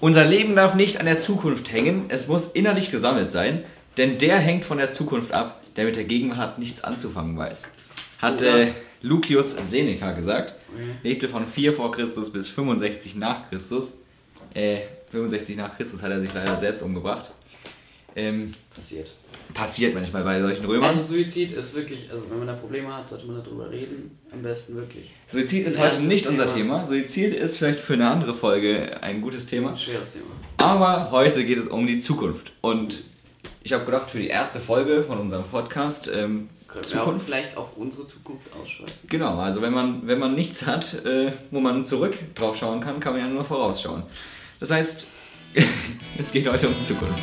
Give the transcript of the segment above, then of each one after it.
Unser Leben darf nicht an der Zukunft hängen, es muss innerlich gesammelt sein, denn der hängt von der Zukunft ab, der mit der Gegenwart nichts anzufangen weiß. Hat äh, Lucius Seneca gesagt. Lebte von 4 vor Christus bis 65 nach Christus. Äh, 65 nach Christus hat er sich leider selbst umgebracht. Ähm, Passiert. Passiert manchmal bei solchen Römern. Also Suizid ist wirklich, also wenn man da Probleme hat, sollte man darüber reden. Am besten wirklich. Suizid ist heute nicht das unser Thema. Thema. Suizid ist vielleicht für eine andere Folge ein gutes Thema. ein schweres Thema. Aber heute geht es um die Zukunft. Und ich habe gedacht, für die erste Folge von unserem Podcast, ähm, Können wir auch Zukunft. vielleicht auf unsere Zukunft ausschalten. Genau, also wenn man, wenn man nichts hat, äh, wo man zurück drauf schauen kann, kann man ja nur vorausschauen. Das heißt, es geht heute um Zukunft.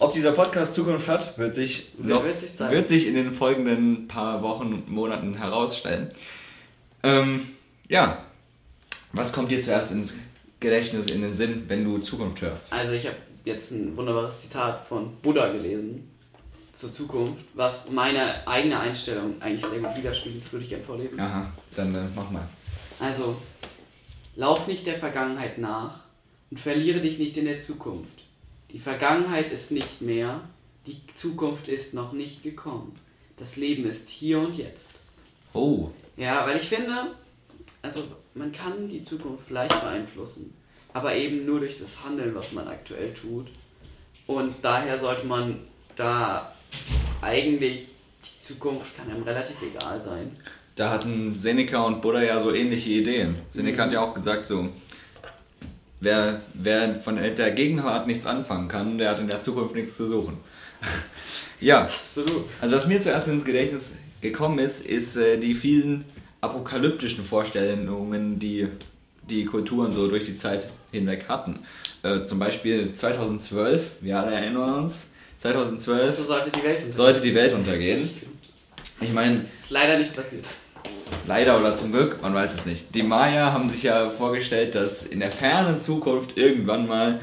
Ob dieser Podcast Zukunft hat, wird sich, noch, wird sich wird sich in den folgenden paar Wochen und Monaten herausstellen. Ähm, ja, was kommt dir zuerst ins Gedächtnis, in den Sinn, wenn du Zukunft hörst? Also ich habe jetzt ein wunderbares Zitat von Buddha gelesen zur Zukunft, was meine eigene Einstellung eigentlich sehr gut widerspiegelt. Das würde ich gerne vorlesen. Aha, dann äh, mach mal. Also, lauf nicht der Vergangenheit nach und verliere dich nicht in der Zukunft. Die Vergangenheit ist nicht mehr, die Zukunft ist noch nicht gekommen. Das Leben ist hier und jetzt. Oh, Ja, weil ich finde, also man kann die Zukunft vielleicht beeinflussen, aber eben nur durch das Handeln, was man aktuell tut. Und daher sollte man da eigentlich die Zukunft kann einem relativ egal sein. da hatten Seneca und Buddha ja so ähnliche Ideen. Seneca hat ja auch gesagt, so, wer, wer von der Gegenwart nichts anfangen kann, der hat in der Zukunft nichts zu suchen. ja, Absolut. Also was mir zuerst ins Gedächtnis gekommen ist, ist äh, die vielen apokalyptischen Vorstellungen, die die Kulturen so durch die Zeit hinweg hatten. Äh, zum Beispiel 2012, wir alle erinnern uns, 2012 Also sollte die Welt untergehen. sollte die Welt untergehen. Ich meine, Ist leider nicht passiert. Leider oder zum Glück, man weiß es nicht. Die Maya haben sich ja vorgestellt, dass in der fernen Zukunft irgendwann mal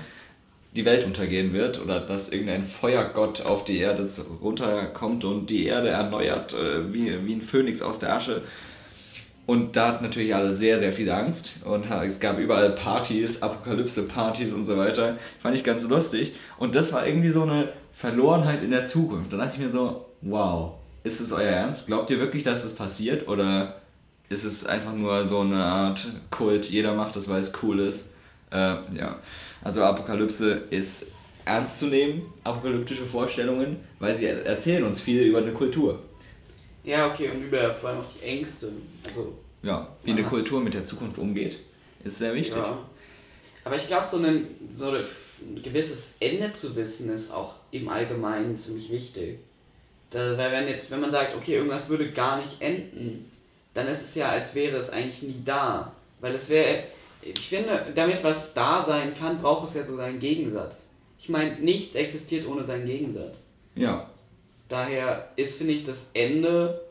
die Welt untergehen wird oder dass irgendein Feuergott auf die Erde runterkommt und die Erde erneuert äh, wie, wie ein Phönix aus der Asche. Und da hatten natürlich alle sehr, sehr viel Angst und es gab überall Partys, Apokalypse-Partys und so weiter. Fand ich ganz lustig. Und das war irgendwie so eine Verlorenheit in der Zukunft. Da dachte ich mir so, wow, ist es euer Ernst? Glaubt ihr wirklich, dass es passiert? Oder ist es einfach nur so eine Art Kult, jeder macht das, weil es cool ist? Äh, ja, also Apokalypse ist ernst zu nehmen, apokalyptische Vorstellungen, weil sie er- erzählen uns viel über eine Kultur. Ja, okay, und über vor allem auch die Ängste. Also, Ja, wie eine Kultur mit der Zukunft umgeht, ist sehr wichtig. ja. Aber ich glaube, so, ein- so ein gewisses Ende zu wissen, ist auch im Allgemeinen ziemlich wichtig. Da, weil wenn jetzt, wenn man sagt, okay, irgendwas würde gar nicht enden, dann ist es ja, als wäre es eigentlich nie da. Weil es wäre, ich finde, damit was da sein kann, braucht es ja so seinen Gegensatz. Ich meine, nichts existiert ohne seinen Gegensatz. Ja, Daher ist, finde ich, das Ende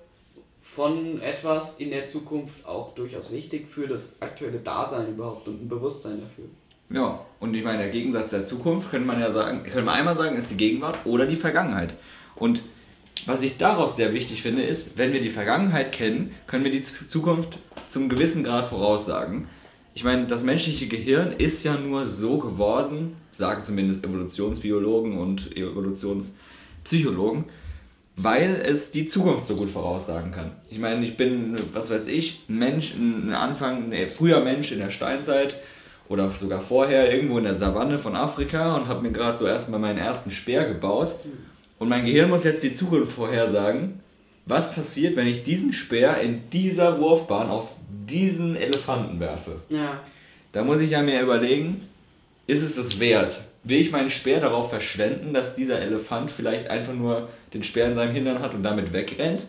von etwas in der Zukunft auch durchaus wichtig für das aktuelle Dasein überhaupt und ein Bewusstsein dafür. ja. Und ich meine, der Gegensatz der Zukunft könnte man ja sagen, könnte man einmal sagen, ist die Gegenwart oder die Vergangenheit. Und was ich daraus sehr wichtig finde, ist, wenn wir die Vergangenheit kennen, können wir die Zukunft zum gewissen Grad voraussagen. Ich meine, das menschliche Gehirn ist ja nur so geworden, sagen zumindest Evolutionsbiologen und Evolutionspsychologen, weil es die Zukunft so gut voraussagen kann. Ich meine, ich bin, was weiß ich, ein Mensch, ein Anfang, ein früher Mensch in der Steinzeit oder sogar vorher irgendwo in der Savanne von Afrika und habe mir gerade so erstmal meinen ersten Speer gebaut. Und mein Gehirn muss jetzt die Zukunft vorhersagen. Was passiert, wenn ich diesen Speer in dieser Wurfbahn auf diesen Elefanten werfe? Ja, Da muss ich ja mir überlegen, ist es das wert? Will ich meinen Speer darauf verschwenden, dass dieser Elefant vielleicht einfach nur den Speer in seinem Hintern hat und damit wegrennt?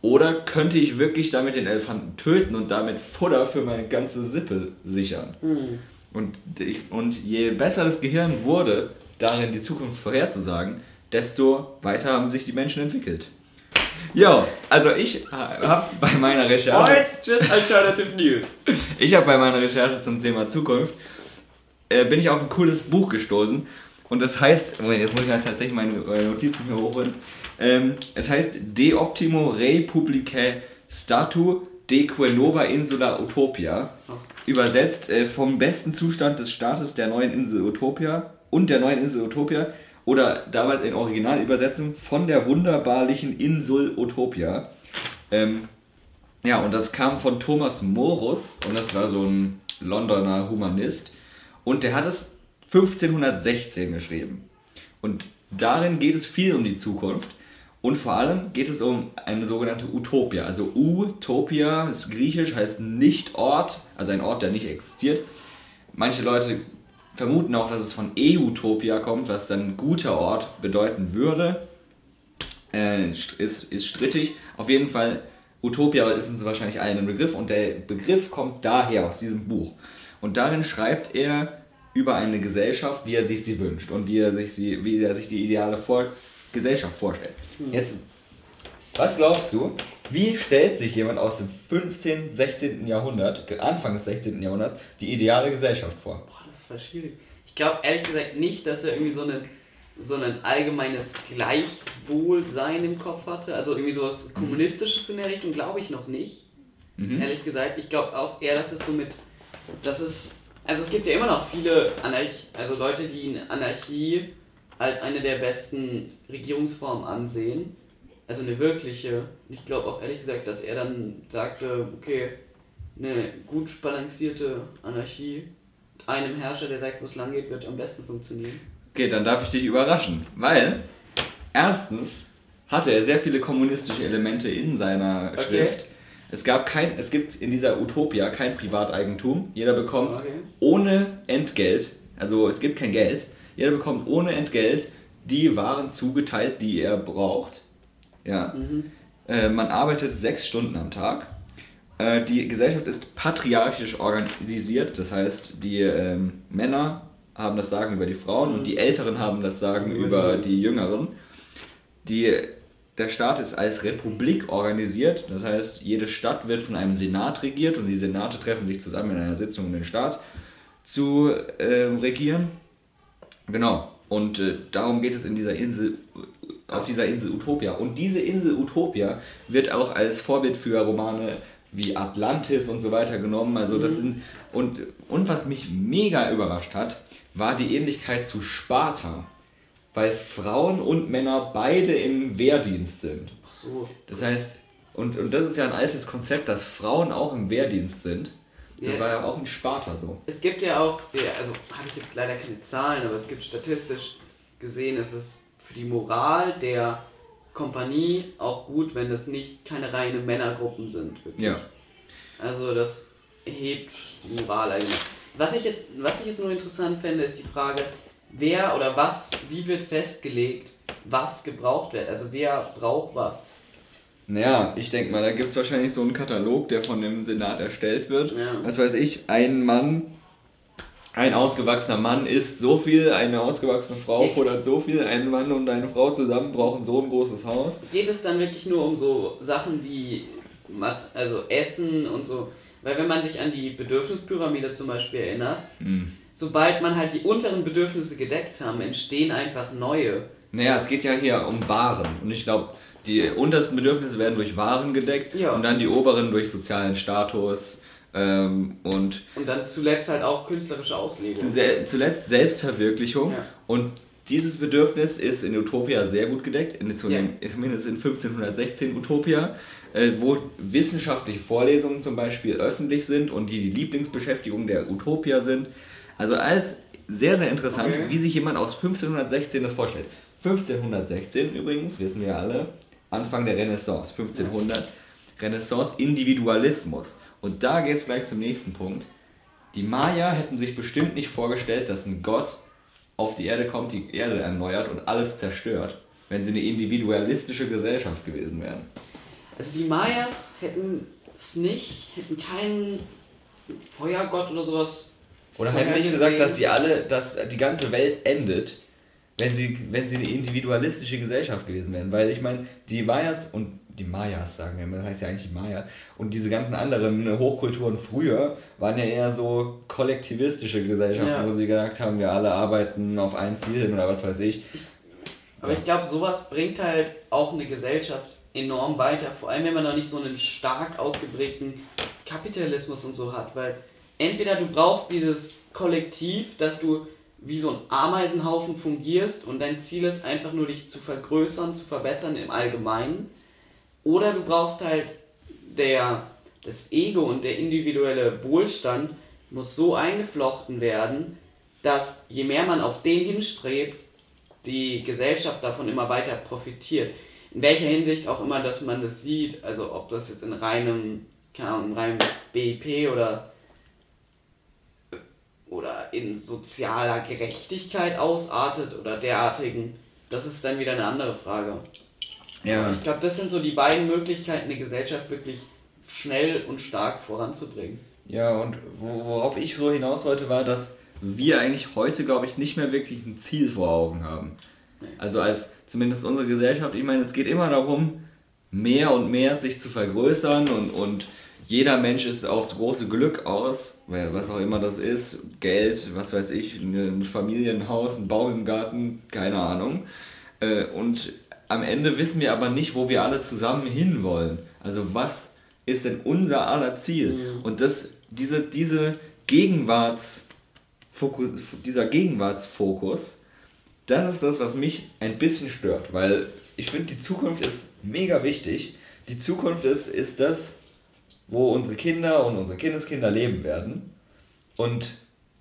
Oder könnte ich wirklich damit den Elefanten töten und damit Futter für meine ganze Sippe sichern? hm. Und, ich, und je besser das Gehirn wurde, darin die Zukunft vorherzusagen, desto weiter haben sich die Menschen entwickelt. Ja, also ich habe bei meiner Recherche... Or it's just alternative news. Ich habe bei meiner Recherche zum Thema Zukunft äh, bin ich auf ein cooles Buch gestoßen Und das heißt, jetzt muss ich halt tatsächlich meine, meine Notizen hier hochholen. Ähm, es heißt De Optimo Republicae Statu Deque Nova Insula Utopia. Ach. Übersetzt äh, vom besten Zustand des Staates der neuen Insel Utopia und der neuen Insel Utopia. Oder damals in Originalübersetzung von der wunderbarlichen Insel Utopia. Ähm, ja, und das kam von Thomas Morus und das war so ein Londoner Humanist. Und der hat es 1516 geschrieben. Und darin geht es viel um die Zukunft. Und vor allem geht es um eine sogenannte Utopia. Also Utopia ist griechisch, heißt nicht Ort, also ein Ort, der nicht existiert. Manche Leute vermuten auch, dass es von Eutopia kommt, was dann guter Ort bedeuten würde. Äh, ist, ist strittig. Auf jeden Fall, Utopia ist uns wahrscheinlich allen ein Begriff und der Begriff kommt daher aus diesem Buch. Und darin schreibt er über eine Gesellschaft, wie er sich sie wünscht und wie er sich, sie, wie er sich die ideale Vor Gesellschaft vorstellt. Jetzt, was glaubst du, wie stellt sich jemand aus dem 15., 16. Jahrhundert, Anfang des 16. Jahrhunderts, die ideale Gesellschaft vor? War schwierig. Ich glaube ehrlich gesagt nicht, dass er irgendwie so ein, so ein allgemeines Gleichwohlsein im Kopf hatte. Also irgendwie sowas Kommunistisches in der Richtung, glaube ich noch nicht. Mhm. Ehrlich gesagt. Ich glaube auch eher, dass es so mit. Das ist. Also es gibt ja immer noch viele Anarch also Leute, die Anarchie als eine der besten Regierungsformen ansehen. Also eine wirkliche. Ich glaube auch ehrlich gesagt, dass er dann sagte, okay, eine gut balancierte Anarchie einem Herrscher, der sagt, wo es lang geht, wird am besten funktionieren. Okay, dann darf ich dich überraschen, weil erstens hatte er sehr viele kommunistische Elemente in seiner Okay. Schrift. Es gab kein, es gibt in dieser Utopia kein Privateigentum. Jeder bekommt Okay. ohne Entgelt, also es gibt kein Geld. Jeder bekommt ohne Entgelt die Waren zugeteilt, die er braucht. Ja. Mhm. Äh, man arbeitet sechs Stunden am Tag. Äh, die Gesellschaft ist patriarchisch organisiert, das heißt, die ähm, Männer haben das Sagen über die Frauen und die Älteren haben das Sagen Über über die- Jüngeren. Die, der Staat ist als Republik organisiert, das heißt, jede Stadt wird von einem Senat regiert und die Senate treffen sich zusammen in einer Sitzung, um den Staat zu ähm, regieren. Genau. Und äh, darum geht es in dieser Insel, auf dieser Insel Utopia. Und diese Insel Utopia wird auch als Vorbild für Romane wie Atlantis und so weiter genommen. Also das sind und, und was mich mega überrascht hat, war die Ähnlichkeit zu Sparta. Weil Frauen und Männer beide im Wehrdienst sind. Ach so. Das heißt, und, und das ist ja ein altes Konzept, dass Frauen auch im Wehrdienst sind. Das Ja. war ja auch in Sparta so. Es gibt ja auch, also habe ich jetzt leider keine Zahlen, aber es gibt statistisch gesehen, es ist für die Moral der Kompanie auch gut, wenn das nicht keine reine Männergruppen sind. Wirklich. Ja. Also das hebt die Moral allgemein. Was ich jetzt, was ich jetzt nur interessant fände, ist die Frage, wer oder was, wie wird festgelegt, was gebraucht wird. Also wer braucht was. Naja, ich denke mal, da gibt es wahrscheinlich so einen Katalog, der von dem Senat erstellt wird. Ja. Was weiß ich, ein Mann, ein ausgewachsener Mann isst so viel, eine ausgewachsene Frau fordert so viel, ein Mann und eine Frau zusammen brauchen so ein großes Haus. Geht es dann wirklich nur um so Sachen wie also Essen und so? Weil wenn man sich an die Bedürfnispyramide zum Beispiel erinnert, Hm. sobald man halt die unteren Bedürfnisse gedeckt haben, entstehen einfach neue. Naja, es geht ja hier um Waren und ich glaube, die untersten Bedürfnisse werden durch Waren gedeckt Ja. und dann die oberen durch sozialen Status ähm, und Und dann zuletzt halt auch künstlerische Auslegung. Zuletzt Selbstverwirklichung. Ja. Und dieses Bedürfnis ist in Utopia sehr gut gedeckt, in, zumindest in 1516 Utopia, äh, wo wissenschaftliche Vorlesungen zum Beispiel öffentlich sind und die die Lieblingsbeschäftigung der Utopia sind. Also alles sehr, sehr interessant, Okay. wie sich jemand aus 1516 das vorstellt. 1516 übrigens, wissen wir alle, Anfang der Renaissance, 1500, Renaissance, Individualismus. Und da geht es gleich zum nächsten Punkt. Die Maya hätten sich bestimmt nicht vorgestellt, dass ein Gott auf die Erde kommt, die Erde erneuert und alles zerstört, wenn sie eine individualistische Gesellschaft gewesen wären. Also die Mayas hätten es nicht, hätten keinen Feuergott oder sowas. Oder hätten nicht gesagt, dass sie alle, dass die ganze Welt endet, wenn sie, wenn sie eine individualistische Gesellschaft gewesen wären. Weil ich meine, die Mayas und die Mayas sagen wir, das heißt ja eigentlich die Maya. Und diese ganzen anderen Hochkulturen früher waren ja eher so kollektivistische Gesellschaften, ja. wo sie gesagt haben, wir alle arbeiten auf ein Ziel hin oder was weiß ich. Aber ich glaube, sowas bringt halt auch eine Gesellschaft enorm weiter, vor allem wenn man noch nicht so einen stark ausgeprägten Kapitalismus und so hat, weil entweder du brauchst dieses Kollektiv, dass du wie so ein Ameisenhaufen fungierst und dein Ziel ist einfach nur dich zu vergrößern, zu verbessern im Allgemeinen, oder du brauchst halt der das Ego und der individuelle Wohlstand muss so eingeflochten werden, dass je mehr man auf den hinstrebt, die Gesellschaft davon immer weiter profitiert. In welcher Hinsicht auch immer, dass man das sieht, also ob das jetzt in reinem, keine Ahnung, reinem BIP oder oder in sozialer Gerechtigkeit ausartet oder derartigen, das ist dann wieder eine andere Frage. Ja. ich glaube, das sind so die beiden Möglichkeiten, eine Gesellschaft wirklich schnell und stark voranzubringen. Ja, und worauf ich so hinaus wollte, war, dass wir eigentlich heute, glaube ich, nicht mehr wirklich ein Ziel vor Augen haben. Also als zumindest unsere Gesellschaft, ich meine, es geht immer darum, mehr und mehr sich zu vergrößern und, und jeder Mensch ist aufs große Glück aus, was auch immer das ist, Geld, was weiß ich, ein Familienhaus, ein Bau im Garten, keine Ahnung. Äh, und am Ende wissen wir aber nicht, wo wir alle zusammen hinwollen. Also was ist denn unser aller Ziel? Mhm. Und das, diese, diese Gegenwarts, dieser Gegenwartsfokus, das ist das, was mich ein bisschen stört, weil ich finde, die Zukunft ist mega wichtig. Die Zukunft ist, ist das, wo unsere Kinder und unsere Kindeskinder leben werden. Und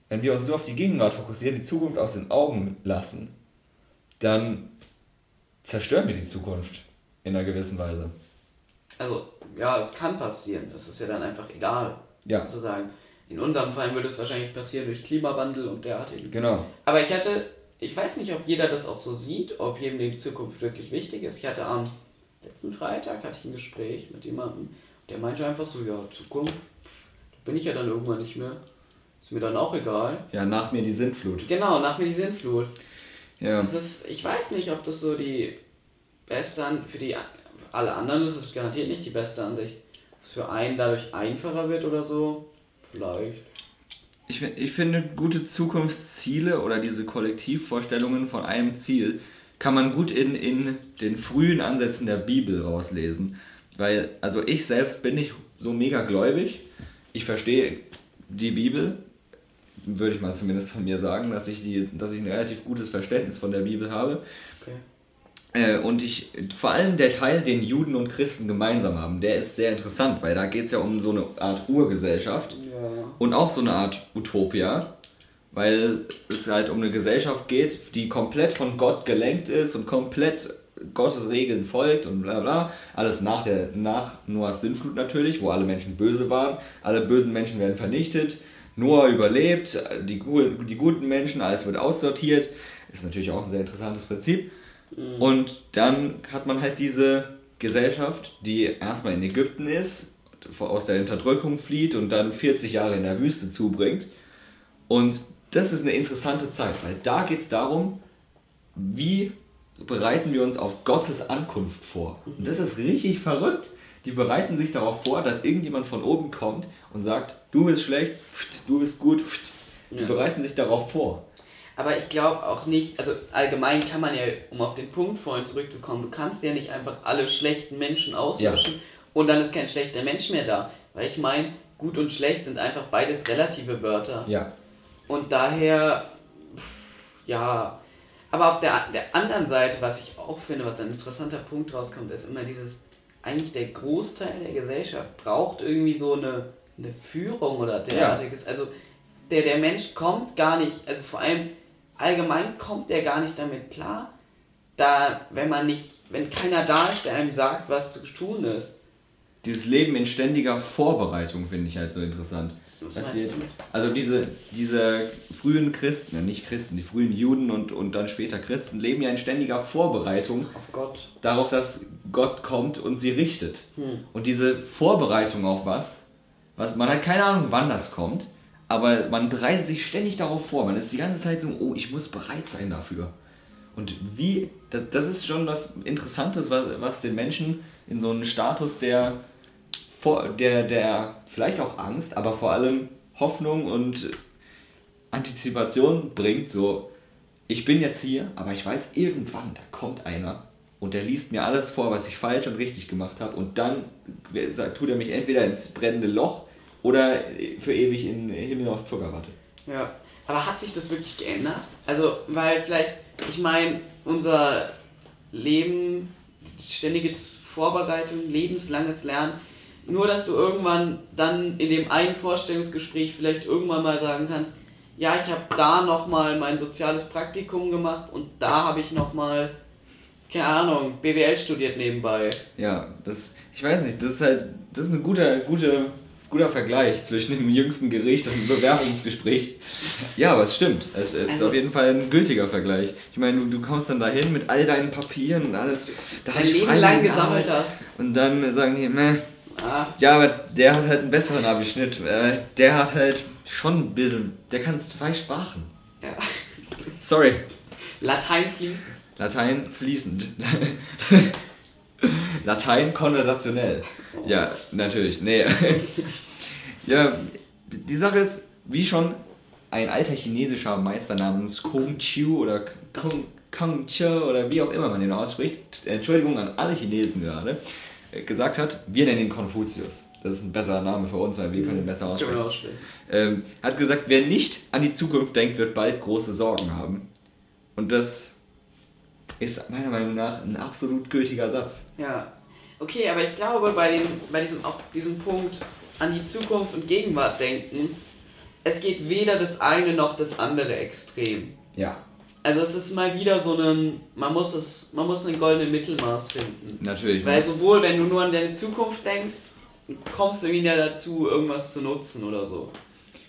wenn wir uns nur auf die Gegenwart fokussieren, die Zukunft aus den Augen lassen, dann zerstören wir die Zukunft in einer gewissen Weise. Also, ja, es kann passieren. Das ist ja dann einfach egal. Ja. Sozusagen. In unserem Fall würde es wahrscheinlich passieren durch Klimawandel und derartigen. Genau. Aber ich hatte, ich weiß nicht, ob jeder das auch so sieht, ob jedem die Zukunft wirklich wichtig ist. Ich hatte am letzten Freitag hatte ich ein Gespräch mit jemandem, der meinte einfach so, ja, Zukunft, da bin ich ja dann irgendwann nicht mehr. Ist mir dann auch egal. Ja, nach mir die Sintflut. Genau, nach mir die Sintflut. Ja. Das ist, ich weiß nicht, ob das so die beste Ansicht, für die für alle anderen ist es garantiert nicht die beste Ansicht. es für einen dadurch einfacher wird oder so, vielleicht. Ich, ich finde, gute Zukunftsziele oder diese Kollektivvorstellungen von einem Ziel kann man gut in, in den frühen Ansätzen der Bibel rauslesen. Weil, also ich selbst bin nicht so mega gläubig. Ich verstehe die Bibel, würde ich mal zumindest von mir sagen, dass ich, die, dass ich ein relativ gutes Verständnis von der Bibel habe. Okay. Äh, und ich, vor allem der Teil, den Juden und Christen gemeinsam haben, der ist sehr interessant, weil da geht es ja um so eine Art Urgesellschaft ja. und auch so eine Art Utopia, weil es halt um eine Gesellschaft geht, die komplett von Gott gelenkt ist und komplett Gottes Regeln folgt und bla bla. Alles nach, der, nach Noahs Sinnflut natürlich, wo alle Menschen böse waren. Alle bösen Menschen werden vernichtet. Noah überlebt, die, die guten Menschen, alles wird aussortiert. Ist natürlich auch ein sehr interessantes Prinzip. Mhm. Und dann hat man halt diese Gesellschaft, die erstmal in Ägypten ist, aus der Unterdrückung flieht und dann 40 Jahre in der Wüste zubringt. Und das ist eine interessante Zeit, weil da geht es darum, wie bereiten wir uns auf Gottes Ankunft vor. Und das ist richtig verrückt. Die bereiten sich darauf vor, dass irgendjemand von oben kommt und sagt, du bist schlecht, du bist gut. Die ja. bereiten sich darauf vor. Aber ich glaube auch nicht, also allgemein kann man ja, um auf den Punkt vorhin zurückzukommen, du kannst ja nicht einfach alle schlechten Menschen auslöschen ja. und dann ist kein schlechter Mensch mehr da. Weil ich meine, gut und schlecht sind einfach beides relative Wörter. Ja. Und daher, ja. Aber auf der, der anderen Seite, was ich auch finde, was ein interessanter Punkt rauskommt, ist immer dieses, eigentlich der Großteil der Gesellschaft braucht irgendwie so eine, eine Führung oder derartiges. Ja. Also der, der Mensch kommt gar nicht, also vor allem allgemein kommt der gar nicht damit klar, da, wenn man nicht, wenn keiner da ist, der einem sagt, was zu tun ist. Dieses Leben in ständiger Vorbereitung finde ich halt so interessant. Also diese, diese frühen Christen, ja nicht Christen, die frühen Juden und, und dann später Christen leben ja in ständiger Vorbereitung auf Gott. darauf, dass Gott kommt und sie richtet. Hm. Und diese Vorbereitung auf was, was man hat keine Ahnung, wann das kommt, aber man bereitet sich ständig darauf vor. Man ist die ganze Zeit so, oh, ich muss bereit sein dafür. Und wie, das, das ist schon was Interessantes, was, was den Menschen in so einen Status der, vor, der, der vielleicht auch Angst, aber vor allem Hoffnung und Antizipation bringt. So, ich bin jetzt hier, aber ich weiß, irgendwann, da kommt einer und der liest mir alles vor, was ich falsch und richtig gemacht habe und dann tut er mich entweder ins brennende Loch oder für ewig in Himmel aus Zuckerwatte. Ja, aber hat sich das wirklich geändert? Also, weil vielleicht, ich meine, unser Leben, ständige Vorbereitung, lebenslanges Lernen, nur dass du irgendwann dann in dem einen Vorstellungsgespräch vielleicht irgendwann mal sagen kannst, ja, ich habe da nochmal mein soziales Praktikum gemacht und da habe ich nochmal, keine Ahnung, BWL studiert nebenbei. Ja, das, ich weiß nicht, das ist halt, das ist eine gute, gute guter Vergleich zwischen dem jüngsten Gericht und dem Bewerbungsgespräch. Ja, aber es stimmt. Es, es ist also, auf jeden Fall ein gültiger Vergleich. Ich meine, du, du kommst dann dahin mit all deinen Papieren und alles. Da dein Leben lang gesammelt hast. Und dann sagen die, meh. Ah. Ja, aber der hat halt einen besseren Abischnitt. Äh, der hat halt schon ein bisschen. Der kann zwei Sprachen. Ja. Sorry. Latein fließend. Latein fließend. Latein konversationell. Ja, natürlich. Nee. ja, die Sache ist, wie schon ein alter chinesischer Meister namens Kong Chiu oder Kong, Kong Che oder wie auch immer man den ausspricht, Entschuldigung an alle Chinesen gerade, gesagt hat, wir nennen ihn Konfuzius. Das ist ein besserer Name für uns, weil wir können ihn besser aussprechen. Ähm, hat gesagt, wer nicht an die Zukunft denkt, wird bald große Sorgen haben. Und das ist meiner Meinung nach ein absolut gültiger Satz. Ja, Okay, aber ich glaube, bei, dem, bei diesem, auch diesem Punkt an die Zukunft und Gegenwart denken, es geht weder das eine noch das andere Extrem. Ja. Also es ist mal wieder so ein, man muss es, man muss ein goldenes Mittelmaß finden. Natürlich. Weil sowohl wenn du nur an deine Zukunft denkst, kommst du irgendwie ja dazu, irgendwas zu nutzen oder so.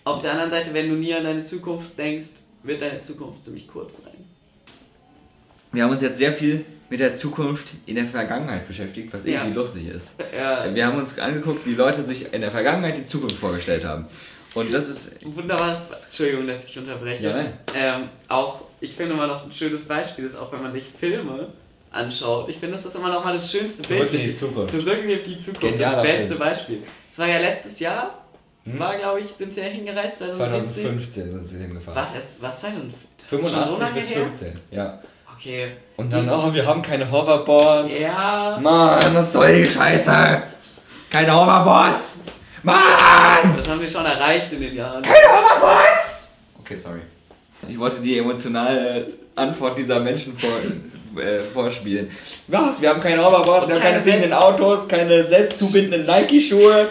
Auf der anderen Seite, wenn du nie an deine Zukunft denkst, wird deine Zukunft ziemlich kurz sein. Wir haben uns jetzt sehr viel mit der Zukunft in der Vergangenheit beschäftigt, was irgendwie ja. lustig ist. Ja. Wir haben uns angeguckt, wie Leute sich in der Vergangenheit die Zukunft vorgestellt haben. Und das ist. Wunderbares. Entschuldigung, dass ich unterbreche. Ja, nein. Ähm, auch, ich finde immer noch ein schönes Beispiel ist, auch wenn man sich Filme anschaut. Ich finde, das ist immer noch mal das schönste Bild. Zurück in die Zukunft. Zurück in die Zukunft. Genialer das beste Film. Beispiel. Es war ja letztes Jahr. Hm? War, glaube ich, sind sie ja hingereist? 2017? 2015 sind sie hingefahren. Was? Was? 2015? 85 so bis 15, ja. Okay. Und dann, oh, wir haben keine Hoverboards. Ja. Mann, was soll die Scheiße? Keine Hoverboards. Mann! Das haben wir schon erreicht in den Jahren. Keine Hoverboards! Okay, sorry. Ich wollte die emotionale Antwort dieser Menschen vor, äh, vorspielen. Was? Wir haben keine Hoverboards, wir haben keine fliegenden Autos, keine selbstzubindenden Nike-Schuhe.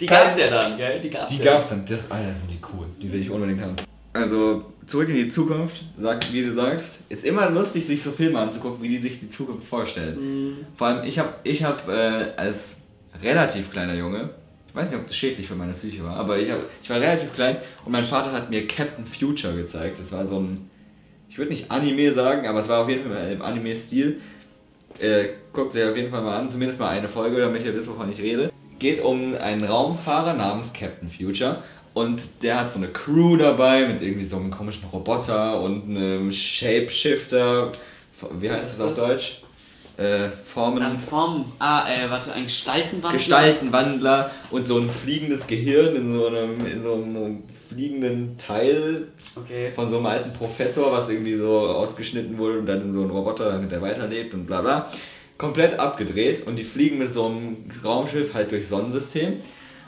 Die gab's ja dann, gell? Die gab's, die ja. gab's dann. Das, Alter, sind die cool. Die will ich unbedingt haben. Also, zurück in die Zukunft, sagt, wie du sagst, ist immer lustig, sich so Filme anzugucken, wie die sich die Zukunft vorstellen. Mhm. Vor allem, ich habe ich hab, äh, als relativ kleiner Junge, ich weiß nicht, ob das schädlich für meine Psyche war, aber ich, hab, ich war relativ klein und mein Vater hat mir Captain Future gezeigt. Das war so ein, ich würde nicht Anime sagen, aber es war auf jeden Fall im Anime-Stil. Äh, guckt sich auf jeden Fall mal an, zumindest mal eine Folge, damit ihr wisst, wovon ich rede. Geht um einen Raumfahrer namens Captain Future und der hat so eine Crew dabei mit irgendwie so einem komischen Roboter und einem Shapeshifter. Wie heißt das auf Deutsch? Äh, Formen. Dann Formen. Ah, äh, warte, ein Gestaltenwandler. Gestaltenwandler und so ein fliegendes Gehirn in so einem, in so einem fliegenden Teil okay. von so einem alten Professor, was irgendwie so ausgeschnitten wurde und dann in so einen Roboter, damit er weiterlebt und bla bla. Komplett abgedreht und die fliegen mit so einem Raumschiff halt durchs Sonnensystem.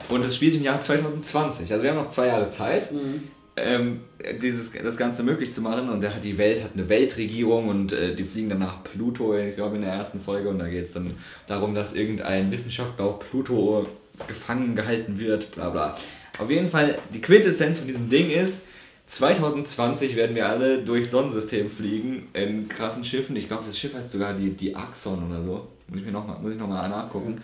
Und es spielt im Jahr 2020. Also wir haben noch zwei Jahre Zeit, mhm. Ähm, dieses, das Ganze möglich zu machen. Und der, die Welt hat eine Weltregierung und äh, die fliegen dann nach Pluto, ich glaube in der ersten Folge. Und da geht es dann darum, dass irgendein Wissenschaftler auf Pluto gefangen gehalten wird, bla bla. Auf jeden Fall, die Quintessenz von diesem Ding ist, 2020 werden wir alle durchs Sonnensystem fliegen in krassen Schiffen. Ich glaube, das Schiff heißt sogar die, die Axon oder so. Muss ich mir noch mal, muss ich noch nachgucken.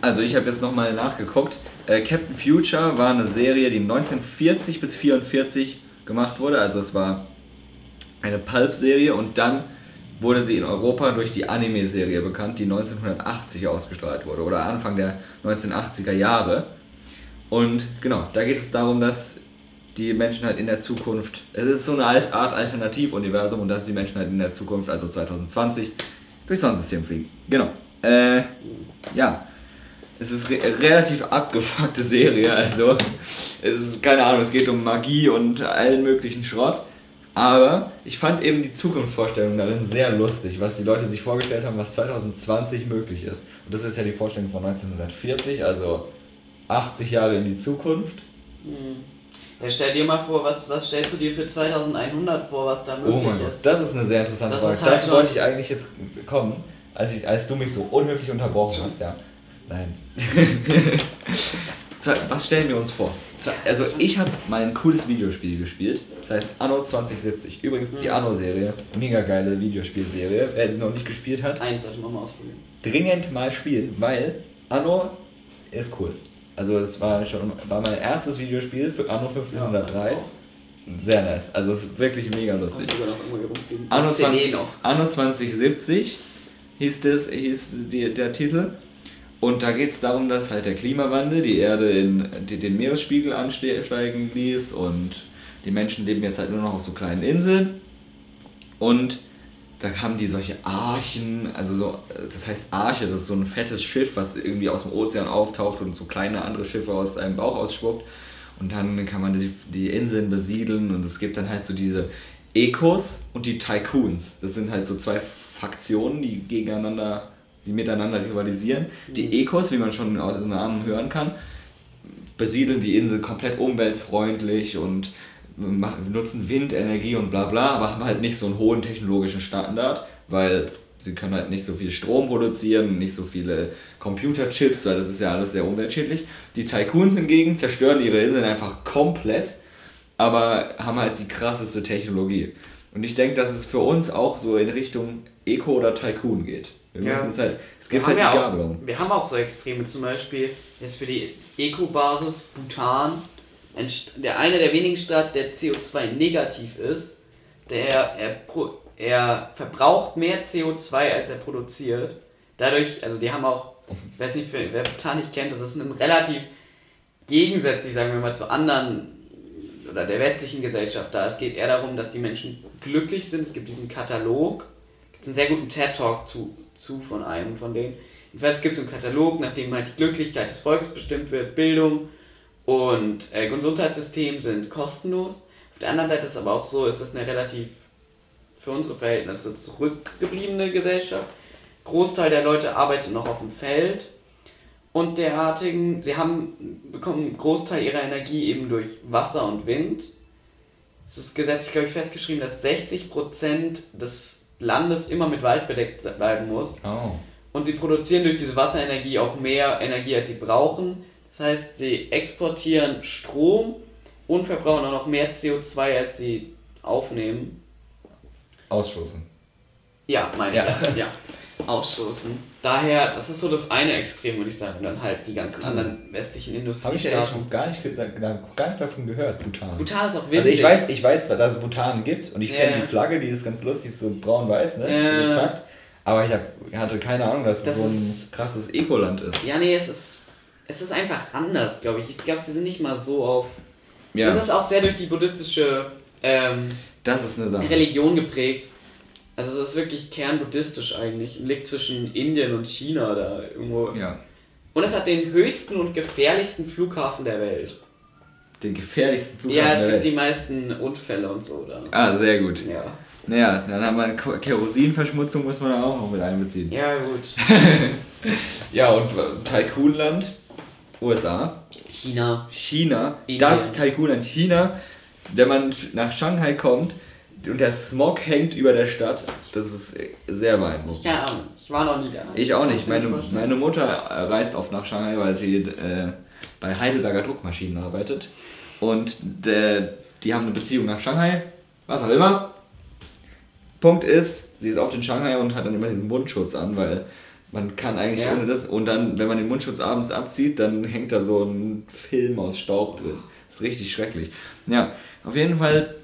Also ich habe jetzt nochmal nachgeguckt. Äh, Captain Future war eine Serie, die 1940 bis 1944 gemacht wurde. Also es war eine Pulp-Serie und dann wurde sie in Europa durch die Anime-Serie bekannt, die 1980 ausgestrahlt wurde oder Anfang der 1980er Jahre. Und genau, da geht es darum, dass die Menschen halt in der Zukunft, es ist so eine Art Alternativuniversum und dass die Menschen halt in der Zukunft, also 2020, durchs Sonnensystem fliegen. Genau. Äh, ja. Es ist re relativ abgefuckte Serie, also es ist, keine Ahnung, es geht um Magie und allen möglichen Schrott. Aber ich fand eben die Zukunftsvorstellung darin sehr lustig, was die Leute sich vorgestellt haben, was 2020 möglich ist. Und das ist ja die Vorstellung von 1940, also 80 Jahre in die Zukunft. Hm. Ja, stell dir mal vor, was, was stellst du dir für 2100 vor, was da möglich oh mein ist? Gott, das ist eine sehr interessante Das Frage. halt Dazu schon- wollte ich eigentlich jetzt kommen, als, ich, als du mich so unhöflich unterbrochen hast, ja. Nein. Was stellen wir uns vor? Also ich habe mal ein cooles Videospiel gespielt, das heißt Anno 2070. Übrigens die Mhm. Anno-Serie, mega geile Videospielserie. Wer sie noch nicht gespielt hat, Eins sollte man mal ausprobieren. dringend mal spielen, weil Anno ist cool. Also es war schon war mein erstes Videospiel für Anno 1503. Sehr nice. Also es ist wirklich mega Ich lustig. sogar noch irgendwo hier rumfliegen. Anno, CD 20, noch. Anno 2070 hieß, das, hieß die, der Titel. Und da geht es darum, dass halt der Klimawandel die Erde in die, den Meeresspiegel ansteigen ließ und die Menschen leben jetzt halt nur noch auf so kleinen Inseln. Und da haben die solche Archen, also so, das heißt Arche, das ist so ein fettes Schiff, was irgendwie aus dem Ozean auftaucht und so kleine andere Schiffe aus seinem Bauch ausspuckt. Und dann kann man die, die Inseln besiedeln und es gibt dann halt so diese Ecos und die Tycoons. Das sind halt so zwei Faktionen, die gegeneinander, die miteinander rivalisieren. Die Ecos, wie man schon aus dem Namen hören kann, besiedeln die Insel komplett umweltfreundlich und nutzen Windenergie und bla bla, aber haben halt nicht so einen hohen technologischen Standard, weil sie können halt nicht so viel Strom produzieren, nicht so viele Computerchips, weil das ist ja alles sehr umweltschädlich. Die Tycoons hingegen zerstören ihre Inseln einfach komplett, aber haben halt die krasseste Technologie. Und ich denke, dass es für uns auch so in Richtung Eco oder Tycoon geht. Wir Ja. es halt, es Wir gibt haben, halt ja die auch, Gabelung. wir haben auch so Extreme, zum Beispiel jetzt für die Eco-Basis Bhutan, ein, der einer der wenigen Staaten, der CO2 negativ ist, der er, er verbraucht mehr CO2 als er produziert. Dadurch, also die haben auch, ich weiß nicht, wer Bhutan nicht kennt, das ist ein relativ gegensätzlich, sagen wir mal, zu anderen oder der westlichen Gesellschaft da. Es geht eher darum, dass die Menschen glücklich sind. Es gibt diesen Katalog, gibt einen sehr guten TED-Talk zu, zu von einem von denen. Jedenfalls es gibt so einen Katalog, nachdem halt die Glücklichkeit des Volkes bestimmt wird, Bildung und äh, Gesundheitssystem sind kostenlos. Auf der anderen Seite ist es aber auch so, ist das eine relativ für unsere Verhältnisse zurückgebliebene Gesellschaft. Großteil der Leute arbeitet noch auf dem Feld und derartigen. Sie haben bekommen einen Großteil ihrer Energie eben durch Wasser und Wind. Es ist gesetzlich, glaube ich, festgeschrieben, dass 60% des Landes immer mit Wald bedeckt bleiben muss. Oh. Und sie produzieren durch diese Wasserenergie auch mehr Energie, als sie brauchen. Das heißt, sie exportieren Strom und verbrauchen auch noch mehr CO2, als sie aufnehmen. Ausstoßen. Ja, meine Ja. ich ja. ja. Ausstoßen. Daher, das ist so das eine Extrem, würde ich sagen. Und dann halt die ganzen anderen westlichen Habe ich ja echt Industriestaaten. gar nicht, gesagt, gar nicht davon gehört, Bhutan. Bhutan ist auch winzig. Also ich weiß, ich weiß, dass es Bhutan gibt und ich Ja. kenne die Flagge, die ist ganz lustig, so braun-weiß, ne? Ja. So. Aber ich hab, hatte keine Ahnung, dass Das es so ein ist- krasses Ekoland ist. Ja, nee, es ist, es ist einfach anders, glaube ich. Ich glaube, sie sind nicht mal so auf. Ja, Das ist auch sehr durch die buddhistische ähm, das ist eine Sache. Religion geprägt. Also es ist wirklich kernbuddhistisch eigentlich. Liegt zwischen Indien und China da irgendwo. Ja, Und es hat den höchsten und gefährlichsten Flughafen der Welt. den gefährlichsten Flughafen ja, es der gibt Welt. die meisten Unfälle und so da. Ah, sehr gut. Ja. Naja, dann haben wir Kerosinverschmutzung, muss man da auch noch mit einbeziehen. Ja, gut. Ja, und äh, Tycoonland, USA, China. China, Indien. das Tycoonland China, wenn man nach Shanghai kommt und der Smog hängt über der Stadt, das ist sehr beeindruckend. Ich keine Ahnung. Ich war noch nie da. Ich auch nicht. Meine, meine Mutter reist oft nach Shanghai, weil sie äh, bei Heidelberger Druckmaschinen arbeitet. Und äh, die haben eine Beziehung nach Shanghai, was auch immer. Punkt ist, sie ist oft in Shanghai und hat dann immer diesen Mundschutz an, weil man kann eigentlich Ja. ohne das. Und dann, wenn man den Mundschutz abends abzieht, dann hängt da so ein Film aus Staub drin. Das ist richtig schrecklich. Ja, auf jeden Fall,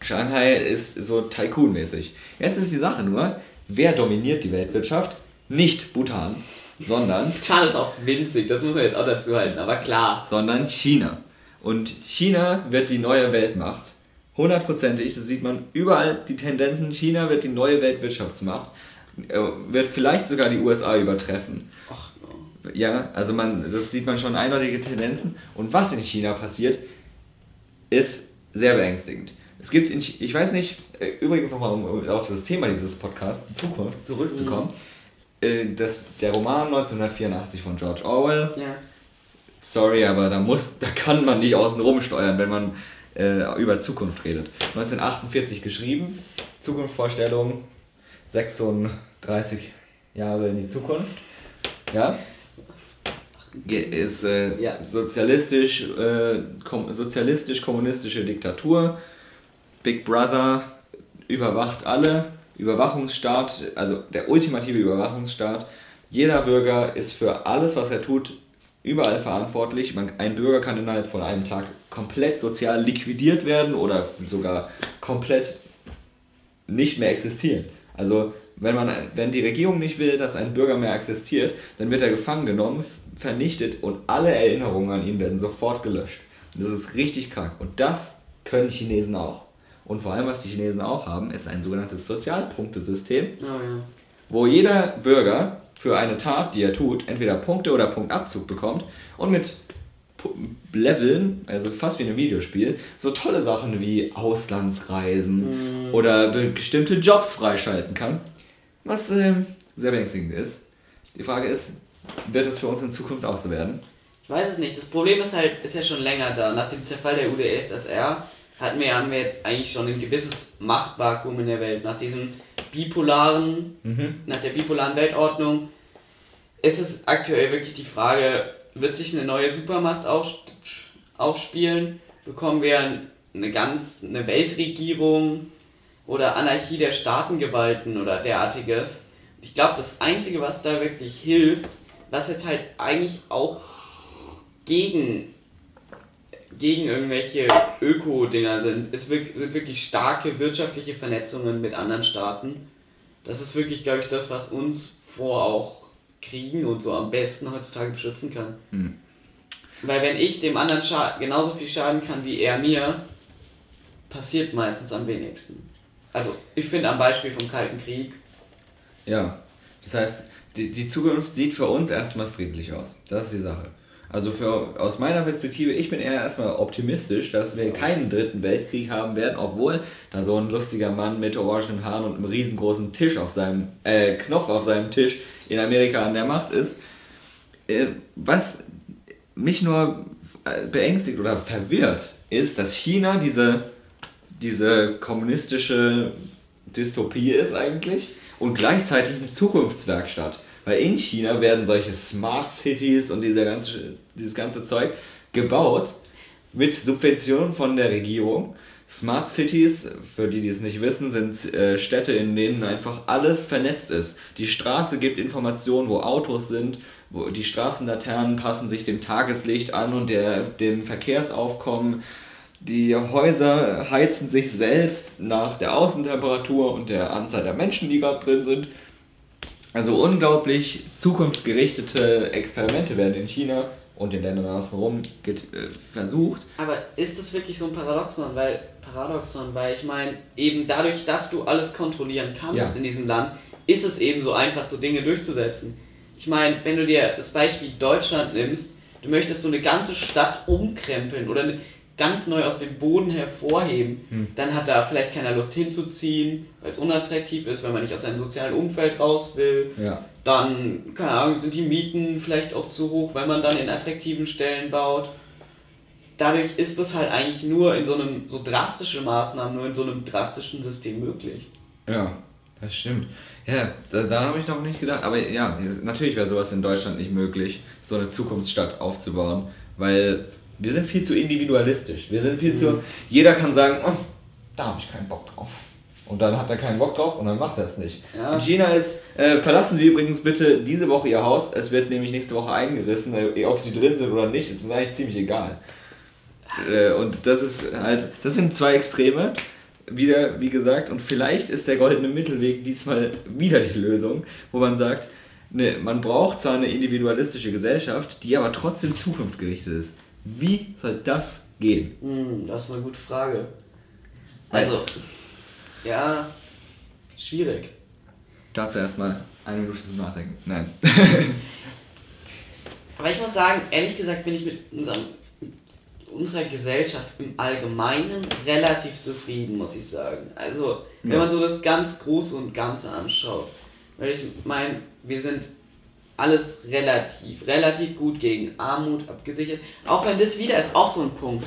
Shanghai ist so Tycoon-mäßig. Jetzt ist die Sache nur, wer dominiert die Weltwirtschaft? Nicht Bhutan, sondern Bhutan ist auch winzig, das muss man jetzt auch dazu halten, aber klar. sondern China. Und China wird die neue Weltmacht. Hundertprozentig, das sieht man überall die Tendenzen. China wird die neue Weltwirtschaftsmacht, äh, wird vielleicht sogar die USA übertreffen. Ach, no. Ja, also man, das sieht man schon eindeutige Tendenzen. Und was in China passiert, ist sehr beängstigend. Es gibt, in, Ch- ich weiß nicht, äh, übrigens nochmal, um auf das Thema dieses Podcasts, Zukunft, zurückzukommen. Äh, Das, der Roman 1984 von George Orwell, Ja. sorry, aber da muss, da kann man nicht außen rum steuern, wenn man äh, über Zukunft redet. 1948 geschrieben, Zukunftsvorstellung, 36 Jahre in die Zukunft. Ja. Ist äh, Ja. sozialistisch, äh, kom sozialistisch, kommunistische Diktatur. Big Brother überwacht alle. Überwachungsstaat, also der ultimative Überwachungsstaat. Jeder Bürger ist für alles, was er tut, überall verantwortlich. Man, ein Bürger kann innerhalb von einem Tag komplett sozial liquidiert werden oder sogar komplett nicht mehr existieren. Also wenn, man, wenn die Regierung nicht will, dass ein Bürger mehr existiert, dann wird er gefangen genommen, vernichtet und alle Erinnerungen an ihn werden sofort gelöscht. Und das ist richtig krank. Und das können Chinesen auch. Und vor allem, was die Chinesen auch haben, ist ein sogenanntes Sozialpunktesystem, Oh ja. wo jeder Bürger für eine Tat, die er tut, entweder Punkte oder Punktabzug bekommt und mit Leveln, also fast wie in einem Videospiel, so tolle Sachen wie Auslandsreisen oder bestimmte Jobs freischalten kann, was ähm, sehr beängstigend ist. Die Frage ist, wird es für uns in Zukunft auch so werden? Ich weiß es nicht. Das Problem ist halt, ist ja schon länger da. Nach dem Zerfall der UdSSR hatten wir, haben wir jetzt eigentlich schon ein gewisses Machtvakuum in der Welt. Nach diesem bipolaren, nach der bipolaren Weltordnung ist es aktuell wirklich die Frage, wird sich eine neue Supermacht auf, aufspielen? Bekommen wir eine ganz eine Weltregierung oder Anarchie der Staatengewalten oder derartiges? Ich glaube, das Einzige, was da wirklich hilft, was jetzt halt eigentlich auch gegen, gegen irgendwelche Öko-Dinger sind, wirk sind wirklich starke wirtschaftliche Vernetzungen mit anderen Staaten. Das ist wirklich, glaube ich, das, was uns vor auch Kriegen und so am besten heutzutage beschützen kann. Hm. Weil wenn ich dem anderen scha genauso viel schaden kann wie er mir, passiert meistens am wenigsten. Also ich finde am Beispiel vom Kalten Krieg, Ja, das heißt, die, die Zukunft sieht für uns erstmal friedlich aus. Das ist die Sache. Also für, aus meiner Perspektive, ich bin eher erstmal optimistisch, dass wir keinen dritten Weltkrieg haben werden, obwohl da so ein lustiger Mann mit orangenen Haaren und einem riesengroßen Tisch auf seinem, äh, Knopf auf seinem Tisch in Amerika an der Macht ist. Äh, was mich nur äh, beängstigt oder verwirrt, ist, dass China diese, diese kommunistische Dystopie ist eigentlich und gleichzeitig eine Zukunftswerkstatt. Weil in China werden solche Smart Cities und dieser ganze, dieses ganze Zeug gebaut mit Subventionen von der Regierung. Smart Cities, für die, die es nicht wissen, sind äh, Städte, in denen einfach alles vernetzt ist. Die Straße gibt Informationen, wo Autos sind, wo die Straßenlaternen passen sich dem Tageslicht an und der, dem Verkehrsaufkommen. Die Häuser heizen sich selbst nach der Außentemperatur und der Anzahl der Menschen, die gerade drin sind. Also unglaublich zukunftsgerichtete Experimente werden in China und in Ländern außenrum get- äh, versucht. Aber ist das wirklich so ein Paradoxon? Weil, Paradoxon, weil ich meine, eben dadurch, dass du alles kontrollieren kannst Ja. in diesem Land, ist es eben so einfach, so Dinge durchzusetzen. Ich meine, wenn du dir das Beispiel Deutschland nimmst, du möchtest so eine ganze Stadt umkrempeln oder eine- ganz neu aus dem Boden hervorheben, Hm. dann hat da vielleicht keiner Lust hinzuziehen, weil es unattraktiv ist, weil man nicht aus seinem sozialen Umfeld raus will. Ja. Dann, keine Ahnung, sind die Mieten vielleicht auch zu hoch, weil man dann in attraktiven Stellen baut. Dadurch ist das halt eigentlich nur in so einem, so drastische Maßnahmen, nur in so einem drastischen System möglich. Ja, das stimmt. Ja, da, da habe ich noch nicht gedacht. Aber ja, natürlich wäre sowas in Deutschland nicht möglich, so eine Zukunftsstadt aufzubauen, weil wir sind viel zu individualistisch. Wir sind viel zu. Jeder kann sagen, oh, da habe ich keinen Bock drauf. Und dann hat er keinen Bock drauf und dann macht er es nicht. Ja. In China ist, äh, verlassen Sie übrigens bitte diese Woche Ihr Haus. Es wird nämlich nächste Woche eingerissen. Äh, ob Sie drin sind oder nicht, ist uns eigentlich ziemlich egal. Äh, und das ist halt, das sind zwei Extreme, wieder, wie gesagt, und vielleicht ist der goldene Mittelweg diesmal wieder die Lösung, wo man sagt, ne, man braucht zwar eine individualistische Gesellschaft, die aber trotzdem zukunftsgerichtet ist. Wie soll das gehen? Hm, das ist eine gute Frage. Also, ja, schwierig. Dazu erstmal eine Minute zum Nachdenken. Nein. Aber ich muss sagen, ehrlich gesagt bin ich mit unserem, unserer Gesellschaft im Allgemeinen relativ zufrieden, muss ich sagen. Also, wenn Ja. man so das ganz Große und Ganze anschaut, weil ich meine, wir sind alles relativ, relativ gut gegen Armut abgesichert. Auch wenn das wieder ist auch so ein Punkt.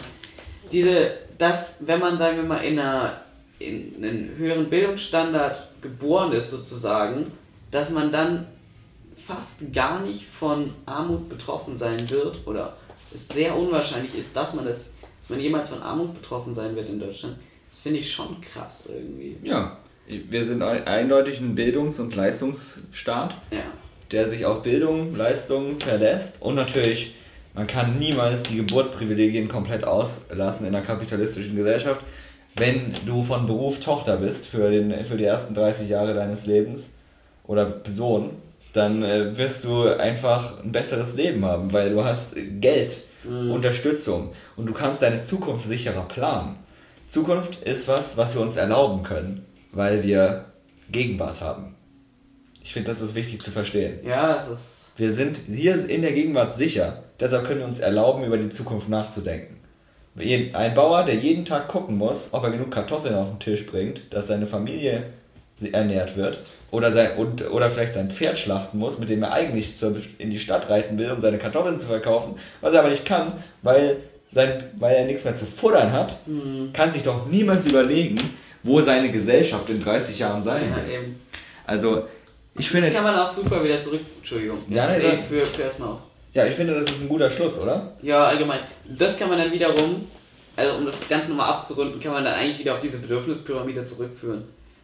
Diese, dass, wenn man, sagen wir mal, in, einer, in einen höheren Bildungsstandard geboren ist, sozusagen, dass man dann fast gar nicht von Armut betroffen sein wird oder es sehr unwahrscheinlich ist, dass man das, dass man jemals von Armut betroffen sein wird in Deutschland. Das finde ich schon krass irgendwie. Ja, wir sind ein- eindeutig ein Bildungs- und Leistungsstaat, Ja. Der sich auf Bildung, Leistung verlässt und natürlich, man kann niemals die Geburtsprivilegien komplett auslassen in einer kapitalistischen Gesellschaft. Wenn du von Beruf Tochter bist für, den, für die ersten 30 Jahre deines Lebens oder Sohn, dann äh, wirst du einfach ein besseres Leben haben, weil du hast Geld, Mhm. Unterstützung und du kannst deine Zukunft sicherer planen. Zukunft ist was, was wir uns erlauben können, weil wir Gegenwart haben. Ich finde, das ist wichtig zu verstehen. Ja, es ist. Wir sind hier in der Gegenwart sicher, deshalb können wir uns erlauben, über die Zukunft nachzudenken. Ein Bauer, der jeden Tag gucken muss, ob er genug Kartoffeln auf den Tisch bringt, dass seine Familie ernährt wird, oder, sein, und, oder vielleicht sein Pferd schlachten muss, mit dem er eigentlich zur, in die Stadt reiten will, um seine Kartoffeln zu verkaufen, was er aber nicht kann, weil, sein, weil er nichts mehr zu futtern hat, Hm, kann sich doch niemals überlegen, wo seine Gesellschaft in 30 Jahren sein ja, wird. eben. Also, ich das finde, kann man auch super wieder zurück. Entschuldigung. Ja, nee, nee. für, für erstmal aus. ja, ich finde, das ist ein guter Schluss, oder? Ja, allgemein. Das kann man dann wiederum, also um das Ganze nochmal abzurunden, kann man dann eigentlich wieder auf diese Bedürfnispyramide zurückführen.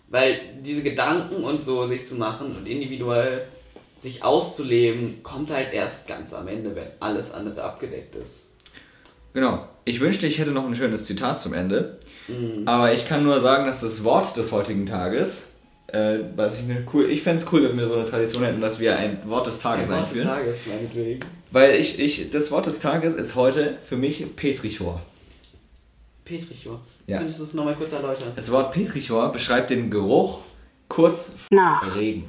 Weil diese Gedanken und so sich zu machen und individuell sich auszuleben, kommt halt erst ganz am Ende, wenn alles andere abgedeckt ist. Genau. Ich wünschte, ich hätte noch ein schönes Zitat zum Ende. Mhm. Aber ich kann nur sagen, dass das Wort des heutigen Tages, äh, was ich eine cool, ich fände es cool, wenn wir so eine Tradition hätten, dass wir ein Wort des Tages Ein Wort des einführen. Tages, meinetwegen. Weil ich, ich, das Wort des Tages ist heute für mich Petrichor. Petrichor. Ja. Könntest du es nochmal kurz erläutern? Das Wort Petrichor beschreibt den Geruch kurz Nach. vor Regen.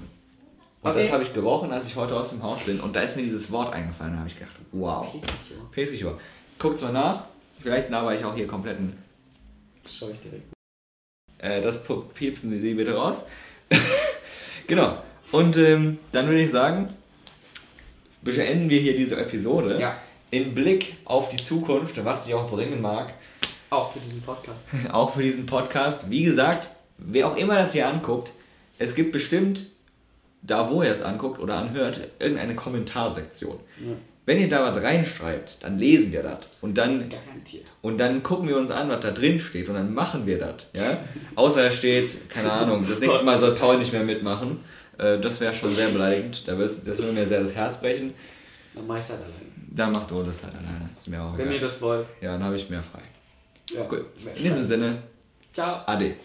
Und Okay. das habe ich gerochen, als ich heute aus dem Haus bin. Und da ist mir dieses Wort eingefallen. Da habe ich gedacht, wow. Petrichor. Petrichor. Guckt's mal nach. Vielleicht laber ich auch hier komplett einen Schau ich direkt. Äh, das piepsen Sie bitte raus. genau. Und ähm, dann würde ich sagen, beenden wir hier diese Episode. Ja, In Blick auf die Zukunft, was sie auch bringen mag, auch für diesen Podcast. auch für diesen Podcast. Wie gesagt, wer auch immer das hier anguckt, es gibt bestimmt, da wo ihr es anguckt oder anhört, irgendeine Kommentarsektion. Ja. Wenn ihr da was reinschreibt, dann lesen wir das. Und dann Garantiert. Und dann gucken wir uns an, was da drin steht und dann machen wir das. Ja? Außer da steht, keine Ahnung, das nächste Mal soll Paul nicht mehr mitmachen. Äh, das wäre schon sehr beleidigend. Da Das würde mir sehr das Herz brechen. Dann mach ich's halt allein. Dann macht Ole das halt alleine. Ist mir auch Wenn ihr egal. das wollt. Ja, dann habe ich mehr frei. Ja. Gut. In diesem. Sinne, Ciao. Ade.